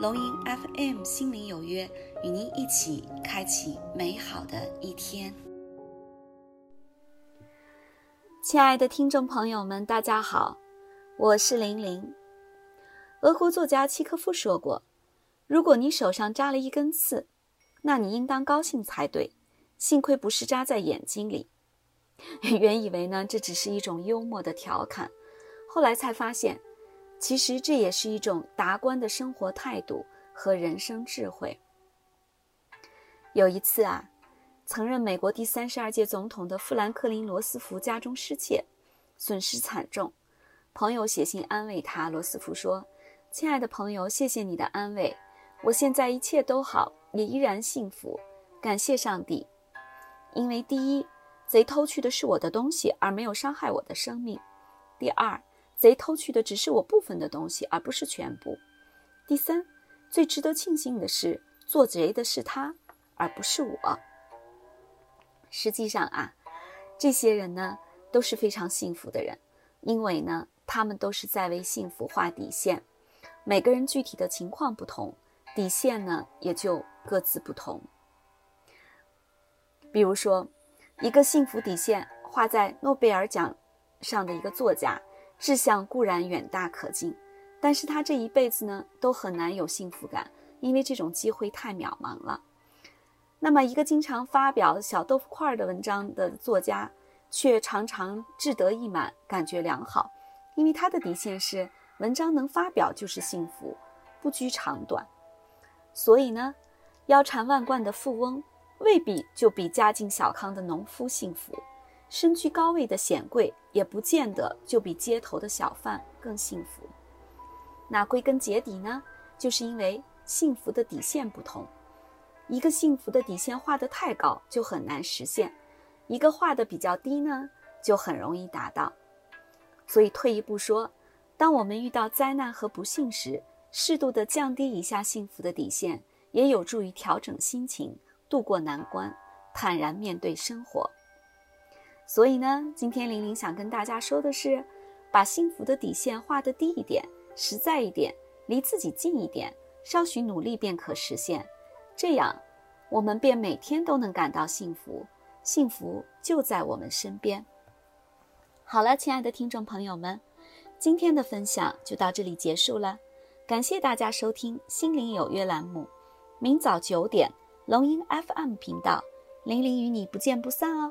龙吟 FM 心灵有约，与您一起开启美好的一天。亲爱的听众朋友们，大家好，我是玲玲。俄国作家契科夫说过：“如果你手上扎了一根刺，那你应当高兴才对，幸亏不是扎在眼睛里。”原以为呢，这只是一种幽默的调侃，后来才发现。其实这也是一种达观的生活态度和人生智慧。有一次啊，曾任美国第三十二届总统的富兰克林·罗斯福家中失窃，损失惨重。朋友写信安慰他，罗斯福说：“亲爱的朋友，谢谢你的安慰，我现在一切都好，也依然幸福，感谢上帝。因为第一，贼偷去的是我的东西，而没有伤害我的生命；第二。”贼偷去的只是我部分的东西，而不是全部。第三，最值得庆幸的是，做贼的是他，而不是我。实际上啊，这些人呢都是非常幸福的人，因为呢，他们都是在为幸福画底线。每个人具体的情况不同，底线呢也就各自不同。比如说，一个幸福底线画在诺贝尔奖上的一个作家。志向固然远大可敬，但是他这一辈子呢都很难有幸福感，因为这种机会太渺茫了。那么，一个经常发表小豆腐块的文章的作家，却常常志得意满，感觉良好，因为他的底线是文章能发表就是幸福，不拘长短。所以呢，腰缠万贯的富翁未必就比家境小康的农夫幸福。身居高位的显贵也不见得就比街头的小贩更幸福。那归根结底呢，就是因为幸福的底线不同。一个幸福的底线画得太高，就很难实现；一个画的比较低呢，就很容易达到。所以退一步说，当我们遇到灾难和不幸时，适度的降低一下幸福的底线，也有助于调整心情，度过难关，坦然面对生活。所以呢，今天玲玲想跟大家说的是，把幸福的底线画得低一点，实在一点，离自己近一点，稍许努力便可实现。这样，我们便每天都能感到幸福，幸福就在我们身边。好了，亲爱的听众朋友们，今天的分享就到这里结束了，感谢大家收听《心灵有约》栏目。明早九点，龙音 FM 频道，玲玲与你不见不散哦。